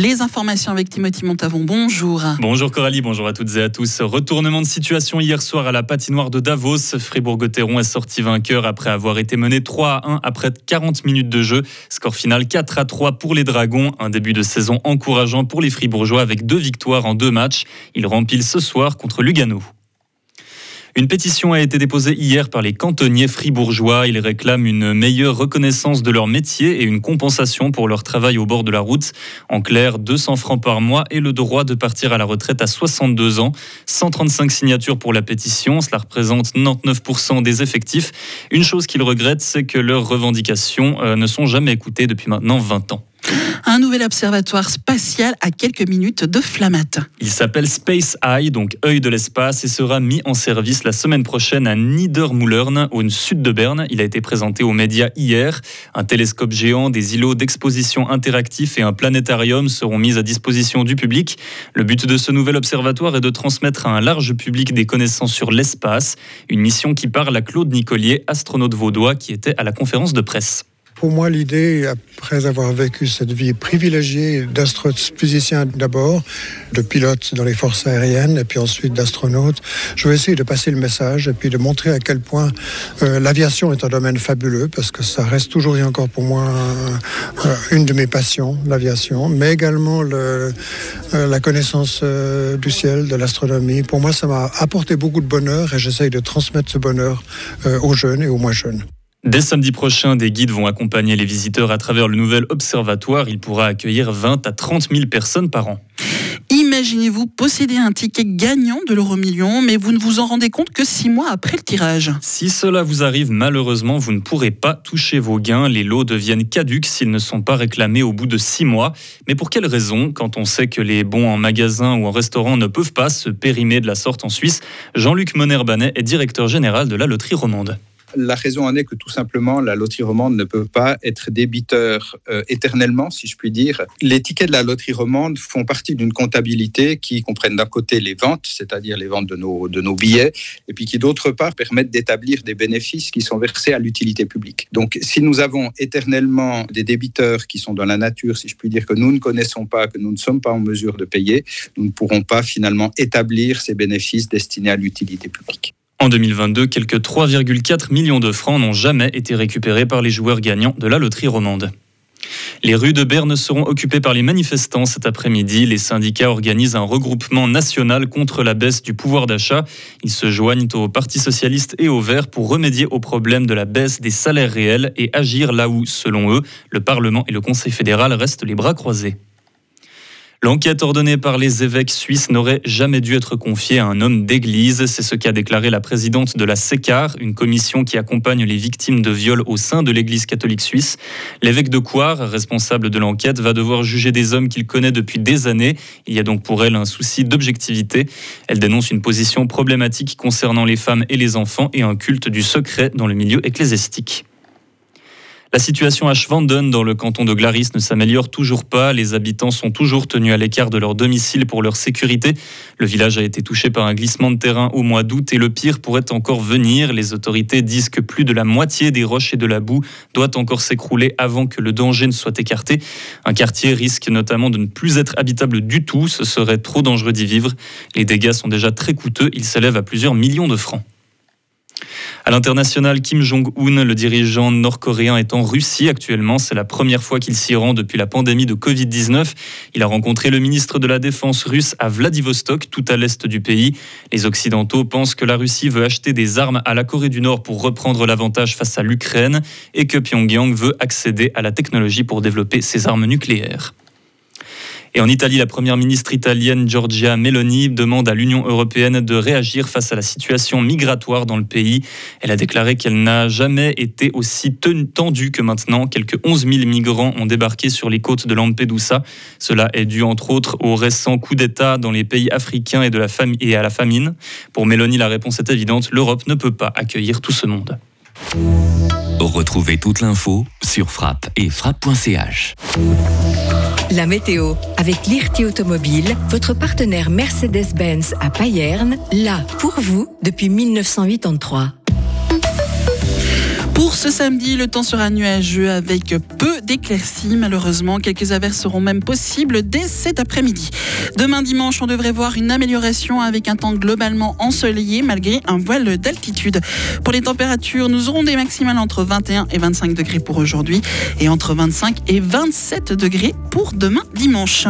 Les informations avec Timothy Montavon. Bonjour. Bonjour Coralie, bonjour à toutes et à tous. Retournement de situation hier soir à la patinoire de Davos. Fribourg-Gotteron est sorti vainqueur après avoir été mené 3 à 1 après 40 minutes de jeu. Score final 4 à 3 pour les Dragons. Un début de saison encourageant pour les Fribourgeois avec deux victoires en deux matchs. Ils remplissent ce soir contre Lugano. Une pétition a été déposée hier par les cantonniers fribourgeois. Ils réclament une meilleure reconnaissance de leur métier et une compensation pour leur travail au bord de la route. En clair, 200 francs par mois et le droit de partir à la retraite à 62 ans. 135 signatures pour la pétition, cela représente 99% des effectifs. Une chose qu'ils regrettent, c'est que leurs revendications euh, ne sont jamais écoutées depuis maintenant 20 ans. Un nouvel observatoire spatial à quelques minutes de Flamatt. Il s'appelle Space Eye, donc œil de l'espace, et sera mis en service la semaine prochaine à Niedermullern, au sud de Berne. Il a été présenté aux médias hier. Un télescope géant, des îlots d'exposition interactifs et un planétarium seront mis à disposition du public. Le but de ce nouvel observatoire est de transmettre à un large public des connaissances sur l'espace. Une mission qui parle à Claude Nicolier, astronaute vaudois, qui était à la conférence de presse. Pour moi, l'idée, après avoir vécu cette vie privilégiée d'astrophysicien d'abord, de pilote dans les forces aériennes, et puis ensuite d'astronaute, je vais essayer de passer le message et puis de montrer à quel point euh, l'aviation est un domaine fabuleux, parce que ça reste toujours et encore pour moi euh, une de mes passions, l'aviation, mais également le, euh, la connaissance du ciel, de l'astronomie. Pour moi, ça m'a apporté beaucoup de bonheur et j'essaye de transmettre ce bonheur aux jeunes et aux moins jeunes. Dès samedi prochain, des guides vont accompagner les visiteurs à travers le nouvel observatoire. Il pourra accueillir 20 à 30 000 personnes par an. Imaginez-vous posséder un ticket gagnant de l'euro million, mais vous ne vous en rendez compte que six mois après le tirage. Si cela vous arrive, malheureusement, vous ne pourrez pas toucher vos gains. Les lots deviennent caducs s'ils ne sont pas réclamés au bout de six mois. Mais pour quelle raison Quand on sait que les bons en magasin ou en restaurant ne peuvent pas se périmer de la sorte en Suisse, Jean-Luc Monerbanet est directeur général de la loterie romande. La raison en est que tout simplement, la loterie romande ne peut pas être débiteur euh, éternellement, si je puis dire. Les tickets de la loterie romande font partie d'une comptabilité qui comprennent d'un côté les ventes, c'est-à-dire les ventes de nos, de nos billets, et puis qui d'autre part permettent d'établir des bénéfices qui sont versés à l'utilité publique. Donc si nous avons éternellement des débiteurs qui sont dans la nature, si je puis dire, que nous ne connaissons pas, que nous ne sommes pas en mesure de payer, nous ne pourrons pas finalement établir ces bénéfices destinés à l'utilité publique. En 2022, quelques 3,4 millions de francs n'ont jamais été récupérés par les joueurs gagnants de la loterie romande. Les rues de Berne seront occupées par les manifestants cet après-midi. Les syndicats organisent un regroupement national contre la baisse du pouvoir d'achat. Ils se joignent au Parti socialiste et au Vert pour remédier au problème de la baisse des salaires réels et agir là où, selon eux, le Parlement et le Conseil fédéral restent les bras croisés. L'enquête ordonnée par les évêques suisses n'aurait jamais dû être confiée à un homme d'église. C'est ce qu'a déclaré la présidente de la SECAR, une commission qui accompagne les victimes de viols au sein de l'église catholique suisse. L'évêque de Coire, responsable de l'enquête, va devoir juger des hommes qu'il connaît depuis des années. Il y a donc pour elle un souci d'objectivité. Elle dénonce une position problématique concernant les femmes et les enfants et un culte du secret dans le milieu ecclésiastique. La situation à Schwanden, dans le canton de Glaris, ne s'améliore toujours pas. Les habitants sont toujours tenus à l'écart de leur domicile pour leur sécurité. Le village a été touché par un glissement de terrain au mois d'août et le pire pourrait encore venir. Les autorités disent que plus de la moitié des roches et de la boue doit encore s'écrouler avant que le danger ne soit écarté. Un quartier risque notamment de ne plus être habitable du tout. Ce serait trop dangereux d'y vivre. Les dégâts sont déjà très coûteux. Ils s'élèvent à plusieurs millions de francs. À l'international, Kim Jong-un, le dirigeant nord-coréen, est en Russie actuellement. C'est la première fois qu'il s'y rend depuis la pandémie de Covid-19. Il a rencontré le ministre de la Défense russe à Vladivostok, tout à l'est du pays. Les Occidentaux pensent que la Russie veut acheter des armes à la Corée du Nord pour reprendre l'avantage face à l'Ukraine et que Pyongyang veut accéder à la technologie pour développer ses armes nucléaires. Et en Italie, la première ministre italienne Giorgia Meloni demande à l'Union européenne de réagir face à la situation migratoire dans le pays. Elle a déclaré qu'elle n'a jamais été aussi tendue que maintenant. Quelques 11 000 migrants ont débarqué sur les côtes de Lampedusa. Cela est dû entre autres au récent coup d'État dans les pays africains et, à la famine. Pour Meloni, la réponse est évidente. L'Europe ne peut pas accueillir tout ce monde. Retrouvez toute l'info sur frappe et frappe.ch. La météo avec l'IRT Automobile, votre partenaire Mercedes-Benz à Payerne, là pour vous depuis 1983. Pour ce samedi, le temps sera nuageux avec peu d'éclaircies. Malheureusement, quelques averses seront même possibles dès cet après-midi. Demain dimanche, on devrait voir une amélioration avec un temps globalement ensoleillé malgré un voile d'altitude. Pour les températures, nous aurons des maximales entre 21 et 25 degrés pour aujourd'hui et entre 25 et 27 degrés pour demain dimanche.